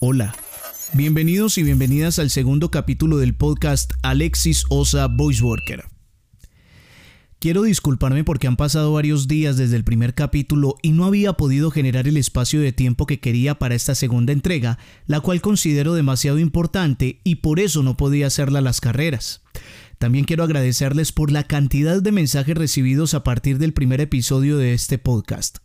Hola, bienvenidos y bienvenidas al segundo capítulo del podcast Alexis Osa Voice Worker. Quiero disculparme porque han pasado varios días desde el primer capítulo y no había podido generar el espacio de tiempo que quería para esta segunda entrega, la cual considero demasiado importante y por eso no podía hacerla a las carreras. También quiero agradecerles por la cantidad de mensajes recibidos a partir del primer episodio de este podcast.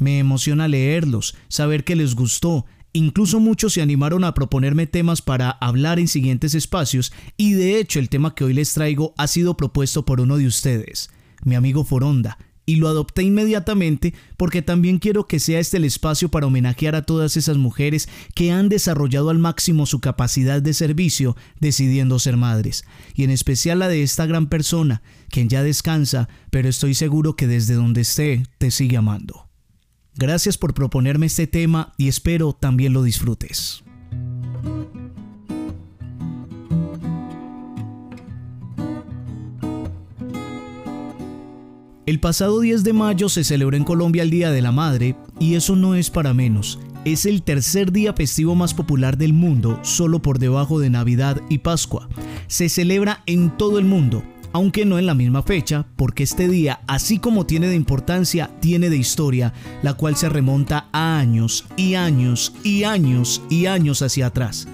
Me emociona leerlos, saber que les gustó, Incluso muchos se animaron a proponerme temas para hablar en siguientes espacios y de hecho el tema que hoy les traigo ha sido propuesto por uno de ustedes, mi amigo Foronda, y lo adopté inmediatamente porque también quiero que sea este el espacio para homenajear a todas esas mujeres que han desarrollado al máximo su capacidad de servicio decidiendo ser madres, y en especial la de esta gran persona, quien ya descansa, pero estoy seguro que desde donde esté te sigue amando. Gracias por proponerme este tema y espero también lo disfrutes. El pasado 10 de mayo se celebró en Colombia el Día de la Madre y eso no es para menos. Es el tercer día festivo más popular del mundo, solo por debajo de Navidad y Pascua. Se celebra en todo el mundo aunque no en la misma fecha, porque este día, así como tiene de importancia, tiene de historia, la cual se remonta a años y años y años y años hacia atrás.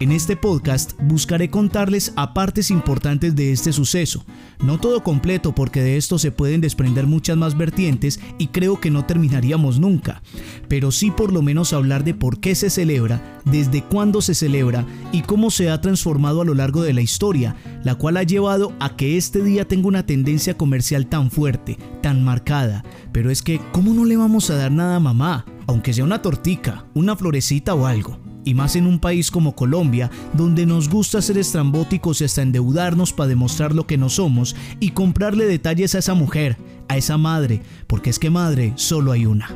En este podcast buscaré contarles a partes importantes de este suceso, no todo completo porque de esto se pueden desprender muchas más vertientes y creo que no terminaríamos nunca, pero sí por lo menos hablar de por qué se celebra, desde cuándo se celebra y cómo se ha transformado a lo largo de la historia, la cual ha llevado a que este día tenga una tendencia comercial tan fuerte, tan marcada. Pero es que, ¿cómo no le vamos a dar nada a mamá? Aunque sea una tortica, una florecita o algo y más en un país como Colombia, donde nos gusta ser estrambóticos y hasta endeudarnos para demostrar lo que no somos y comprarle detalles a esa mujer, a esa madre, porque es que madre solo hay una.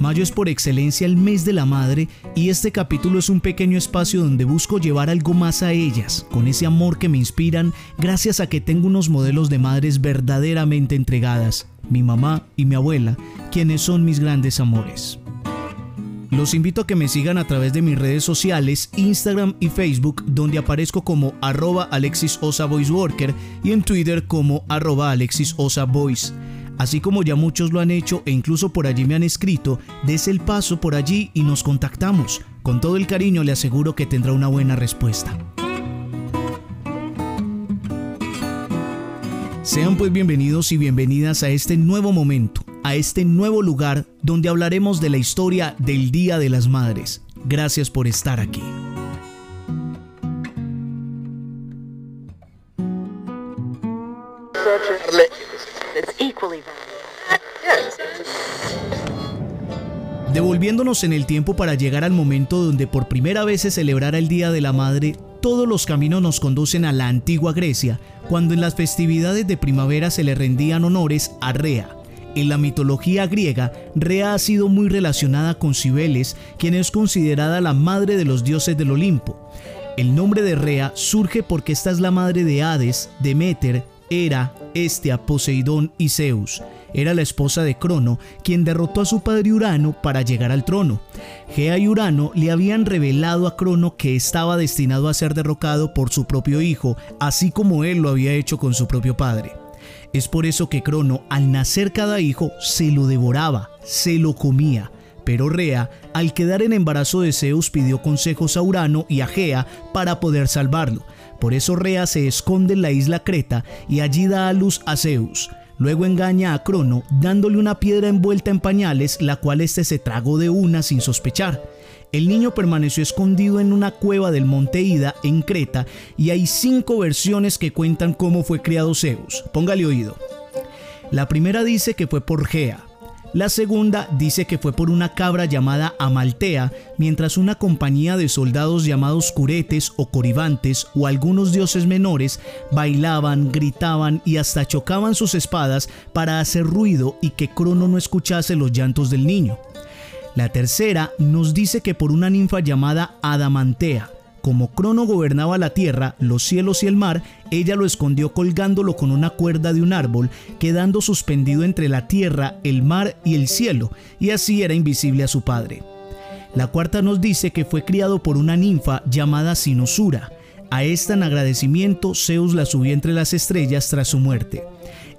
Mayo es por excelencia el mes de la madre y este capítulo es un pequeño espacio donde busco llevar algo más a ellas, con ese amor que me inspiran gracias a que tengo unos modelos de madres verdaderamente entregadas, mi mamá y mi abuela, quienes son mis grandes amores. Los invito a que me sigan a través de mis redes sociales, Instagram y Facebook, donde aparezco como arroba Alexis y en Twitter como arroba Alexis Así como ya muchos lo han hecho e incluso por allí me han escrito, des el paso por allí y nos contactamos. Con todo el cariño le aseguro que tendrá una buena respuesta. Sean pues bienvenidos y bienvenidas a este nuevo momento a este nuevo lugar donde hablaremos de la historia del Día de las Madres. Gracias por estar aquí. Devolviéndonos en el tiempo para llegar al momento donde por primera vez se celebrara el Día de la Madre, todos los caminos nos conducen a la antigua Grecia, cuando en las festividades de primavera se le rendían honores a Rea, en la mitología griega, Rea ha sido muy relacionada con Cibeles, quien es considerada la madre de los dioses del Olimpo. El nombre de Rea surge porque esta es la madre de Hades, Demeter, Hera, Estia, Poseidón y Zeus. Era la esposa de Crono, quien derrotó a su padre Urano para llegar al trono. Gea y Urano le habían revelado a Crono que estaba destinado a ser derrocado por su propio hijo, así como él lo había hecho con su propio padre. Es por eso que Crono, al nacer cada hijo, se lo devoraba, se lo comía. Pero Rea, al quedar en embarazo de Zeus, pidió consejos a Urano y a Gea para poder salvarlo. Por eso Rea se esconde en la isla Creta y allí da a luz a Zeus. Luego engaña a Crono dándole una piedra envuelta en pañales, la cual éste se tragó de una sin sospechar. El niño permaneció escondido en una cueva del monte Ida en Creta y hay cinco versiones que cuentan cómo fue criado Zeus. Póngale oído. La primera dice que fue por Gea. La segunda dice que fue por una cabra llamada Amaltea, mientras una compañía de soldados llamados curetes o coribantes o algunos dioses menores bailaban, gritaban y hasta chocaban sus espadas para hacer ruido y que Crono no escuchase los llantos del niño. La tercera nos dice que por una ninfa llamada Adamantea, como Crono gobernaba la tierra, los cielos y el mar, ella lo escondió colgándolo con una cuerda de un árbol, quedando suspendido entre la tierra, el mar y el cielo, y así era invisible a su padre. La cuarta nos dice que fue criado por una ninfa llamada Sinosura. A esta en agradecimiento Zeus la subió entre las estrellas tras su muerte.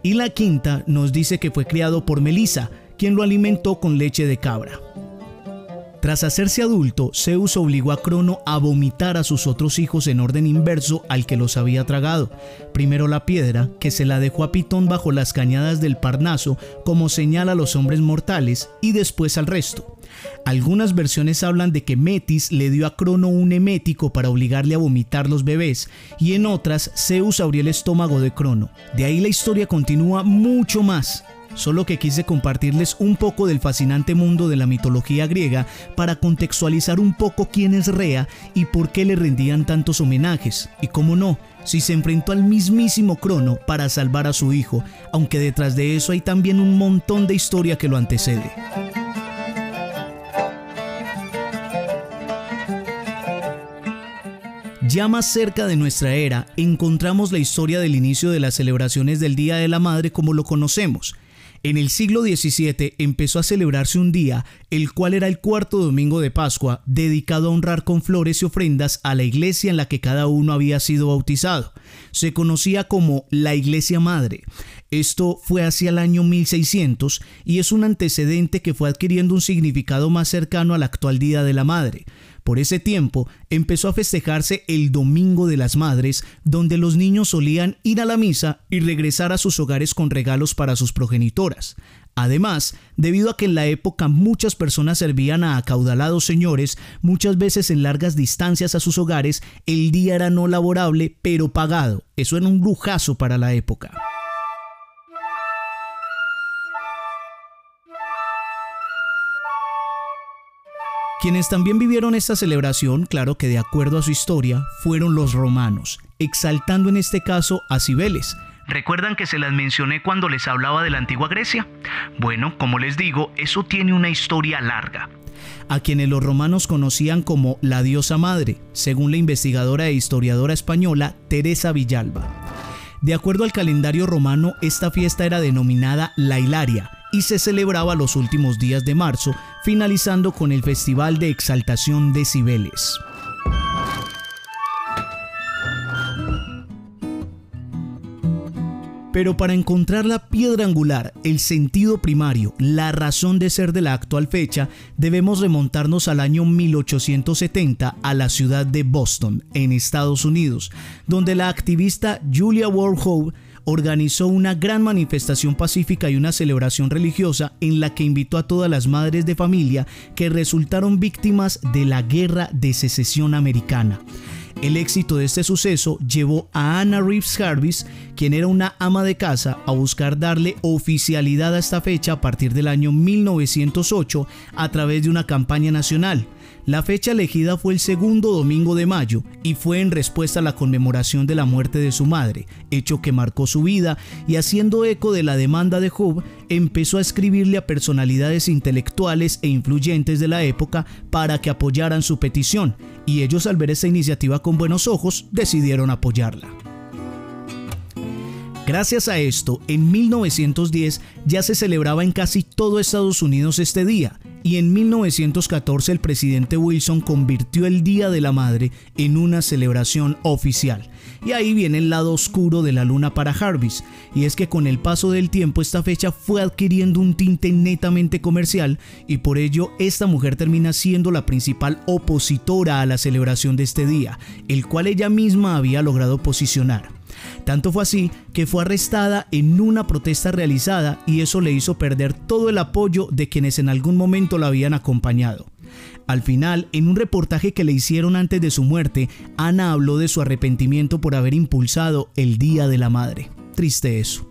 Y la quinta nos dice que fue criado por Melisa, quien lo alimentó con leche de cabra. Tras hacerse adulto, Zeus obligó a Crono a vomitar a sus otros hijos en orden inverso al que los había tragado. Primero la piedra, que se la dejó a Pitón bajo las cañadas del Parnaso como señal a los hombres mortales, y después al resto. Algunas versiones hablan de que Metis le dio a Crono un emético para obligarle a vomitar los bebés, y en otras Zeus abrió el estómago de Crono. De ahí la historia continúa mucho más, solo que quise compartirles un poco del fascinante mundo de la mitología griega para contextualizar un poco quién es Rea y por qué le rendían tantos homenajes, y cómo no, si se enfrentó al mismísimo Crono para salvar a su hijo, aunque detrás de eso hay también un montón de historia que lo antecede. Ya más cerca de nuestra era, encontramos la historia del inicio de las celebraciones del Día de la Madre como lo conocemos, en el siglo XVII empezó a celebrarse un día, el cual era el cuarto domingo de Pascua, dedicado a honrar con flores y ofrendas a la iglesia en la que cada uno había sido bautizado. Se conocía como la Iglesia Madre. Esto fue hacia el año 1600 y es un antecedente que fue adquiriendo un significado más cercano al actual Día de la Madre. Por ese tiempo empezó a festejarse el Domingo de las Madres, donde los niños solían ir a la misa y regresar a sus hogares con regalos para sus progenitoras. Además, debido a que en la época muchas personas servían a acaudalados señores, muchas veces en largas distancias a sus hogares, el día era no laborable, pero pagado. Eso era un lujazo para la época. Quienes también vivieron esta celebración, claro que de acuerdo a su historia, fueron los romanos, exaltando en este caso a Cibeles. ¿Recuerdan que se las mencioné cuando les hablaba de la antigua Grecia? Bueno, como les digo, eso tiene una historia larga a quienes los romanos conocían como la diosa madre, según la investigadora e historiadora española Teresa Villalba. De acuerdo al calendario romano, esta fiesta era denominada la Hilaria y se celebraba los últimos días de marzo, finalizando con el Festival de Exaltación de Cibeles. Pero para encontrar la piedra angular, el sentido primario, la razón de ser de la actual fecha, debemos remontarnos al año 1870 a la ciudad de Boston, en Estados Unidos, donde la activista Julia Ward Howe organizó una gran manifestación pacífica y una celebración religiosa en la que invitó a todas las madres de familia que resultaron víctimas de la guerra de secesión americana. El éxito de este suceso llevó a Anna Reeves Harvis, quien era una ama de casa, a buscar darle oficialidad a esta fecha a partir del año 1908 a través de una campaña nacional. La fecha elegida fue el segundo domingo de mayo y fue en respuesta a la conmemoración de la muerte de su madre, hecho que marcó su vida y haciendo eco de la demanda de Job, empezó a escribirle a personalidades intelectuales e influyentes de la época para que apoyaran su petición, y ellos al ver esta iniciativa con buenos ojos decidieron apoyarla. Gracias a esto, en 1910 ya se celebraba en casi todo Estados Unidos este día, y en 1914 el presidente Wilson convirtió el Día de la Madre en una celebración oficial. Y ahí viene el lado oscuro de la luna para Jarvis, y es que con el paso del tiempo esta fecha fue adquiriendo un tinte netamente comercial y por ello esta mujer termina siendo la principal opositora a la celebración de este día, el cual ella misma había logrado posicionar. Tanto fue así que fue arrestada en una protesta realizada y eso le hizo perder todo el apoyo de quienes en algún momento la habían acompañado. Al final, en un reportaje que le hicieron antes de su muerte, Ana habló de su arrepentimiento por haber impulsado el Día de la Madre. Triste eso.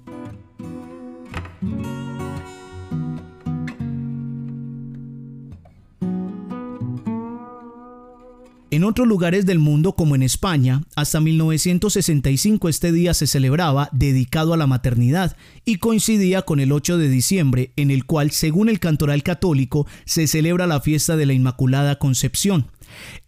Otros lugares del mundo, como en España, hasta 1965 este día se celebraba dedicado a la maternidad y coincidía con el 8 de diciembre, en el cual, según el cantoral católico, se celebra la fiesta de la Inmaculada Concepción.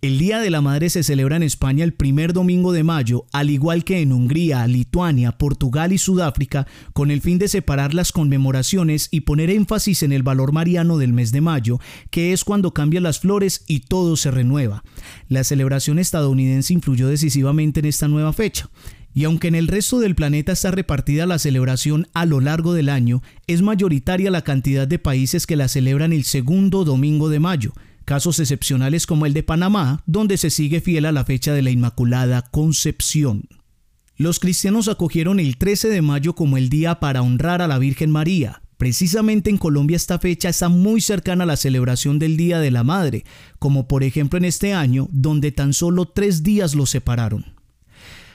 El Día de la Madre se celebra en España el primer domingo de mayo, al igual que en Hungría, Lituania, Portugal y Sudáfrica, con el fin de separar las conmemoraciones y poner énfasis en el valor mariano del mes de mayo, que es cuando cambian las flores y todo se renueva. La celebración estadounidense influyó decisivamente en esta nueva fecha. Y aunque en el resto del planeta está repartida la celebración a lo largo del año, es mayoritaria la cantidad de países que la celebran el segundo domingo de mayo, casos excepcionales como el de Panamá, donde se sigue fiel a la fecha de la Inmaculada Concepción. Los cristianos acogieron el 13 de mayo como el día para honrar a la Virgen María. Precisamente en Colombia esta fecha está muy cercana a la celebración del Día de la Madre, como por ejemplo en este año, donde tan solo tres días lo separaron.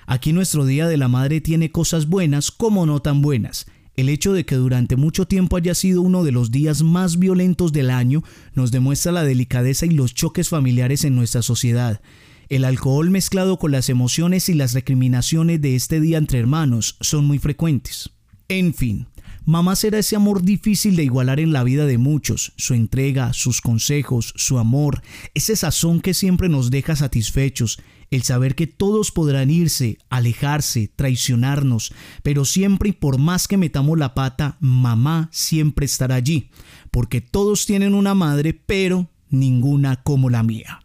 Aquí nuestro Día de la Madre tiene cosas buenas como no tan buenas. El hecho de que durante mucho tiempo haya sido uno de los días más violentos del año nos demuestra la delicadeza y los choques familiares en nuestra sociedad. El alcohol mezclado con las emociones y las recriminaciones de este día entre hermanos son muy frecuentes. En fin, mamá será ese amor difícil de igualar en la vida de muchos, su entrega, sus consejos, su amor, ese sazón que siempre nos deja satisfechos, el saber que todos podrán irse, alejarse, traicionarnos, pero siempre y por más que metamos la pata, mamá siempre estará allí, porque todos tienen una madre, pero ninguna como la mía.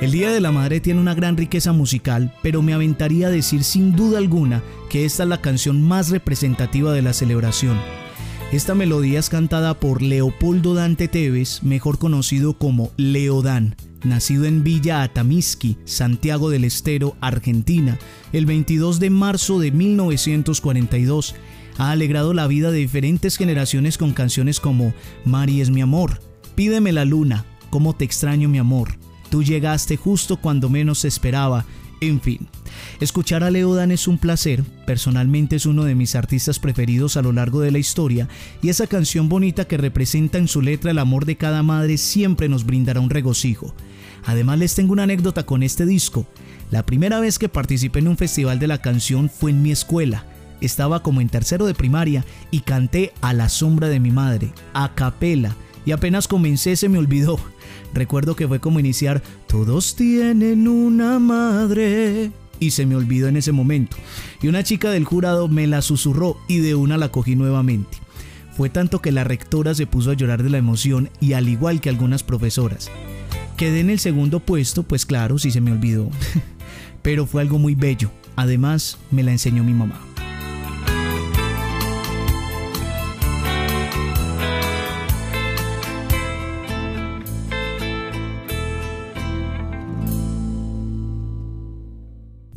El Día de la Madre tiene una gran riqueza musical, pero me aventaría a decir sin duda alguna que esta es la canción más representativa de la celebración. Esta melodía es cantada por Leopoldo Dante Tevez, mejor conocido como Leodán, nacido en Villa Atamisqui, Santiago del Estero, Argentina, el 22 de marzo de 1942. Ha alegrado la vida de diferentes generaciones con canciones como Mari es mi amor, Pídeme la luna, cómo te extraño mi amor, tú llegaste justo cuando menos esperaba, en fin. Escuchar a Leodan es un placer, personalmente es uno de mis artistas preferidos a lo largo de la historia, y esa canción bonita que representa en su letra el amor de cada madre siempre nos brindará un regocijo. Además les tengo una anécdota con este disco. La primera vez que participé en un festival de la canción fue en mi escuela. Estaba como en tercero de primaria y canté a la sombra de mi madre, a capela, y apenas comencé se me olvidó. Recuerdo que fue como iniciar Todos tienen una madre y se me olvidó en ese momento. Y una chica del jurado me la susurró y de una la cogí nuevamente. Fue tanto que la rectora se puso a llorar de la emoción y al igual que algunas profesoras. Quedé en el segundo puesto, pues claro, sí se me olvidó. Pero fue algo muy bello. Además, me la enseñó mi mamá.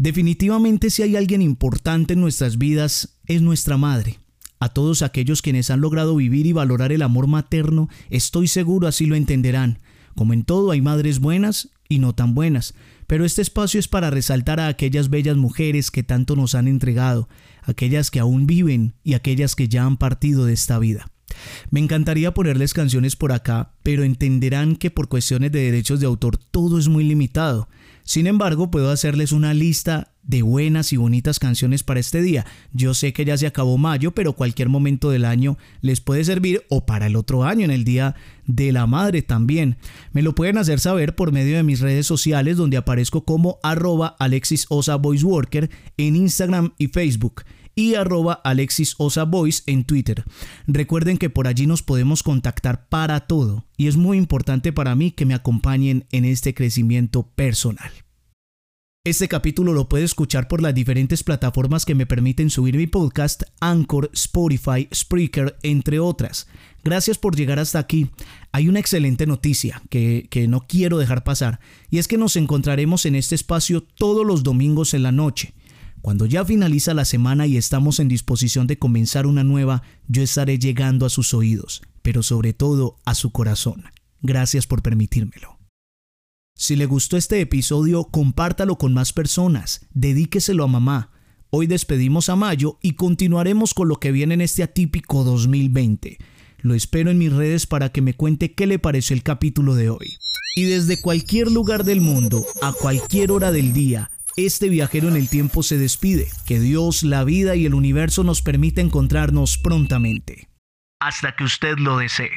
Definitivamente si hay alguien importante en nuestras vidas es nuestra madre. A todos aquellos quienes han logrado vivir y valorar el amor materno, estoy seguro así lo entenderán. Como en todo hay madres buenas y no tan buenas, pero este espacio es para resaltar a aquellas bellas mujeres que tanto nos han entregado, aquellas que aún viven y aquellas que ya han partido de esta vida. Me encantaría ponerles canciones por acá, pero entenderán que por cuestiones de derechos de autor todo es muy limitado. Sin embargo, puedo hacerles una lista de buenas y bonitas canciones para este día. Yo sé que ya se acabó mayo, pero cualquier momento del año les puede servir o para el otro año, en el Día de la Madre también. Me lo pueden hacer saber por medio de mis redes sociales donde aparezco como arroba Alexis Osa Voice Worker en Instagram y Facebook y arroba Alexis Osa en Twitter. Recuerden que por allí nos podemos contactar para todo y es muy importante para mí que me acompañen en este crecimiento personal. Este capítulo lo puede escuchar por las diferentes plataformas que me permiten subir mi podcast, Anchor, Spotify, Spreaker, entre otras. Gracias por llegar hasta aquí. Hay una excelente noticia que, que, no quiero dejar pasar, y es que nos encontraremos en este espacio todos los domingos en la noche. Cuando ya finaliza la semana y estamos en disposición de comenzar una nueva, yo estaré llegando a sus oídos, pero sobre todo a su corazón. Gracias por permitírmelo. Si le gustó este episodio, compártalo con más personas, dedíqueselo a mamá. Hoy despedimos a Mayo y continuaremos con lo que viene en este atípico 2020. Lo espero en mis redes para que me cuente qué le pareció el capítulo de hoy. Y desde cualquier lugar del mundo, a cualquier hora del día, este viajero en el tiempo se despide. Que Dios, la vida y el universo nos permita encontrarnos prontamente. hasta que usted lo desee.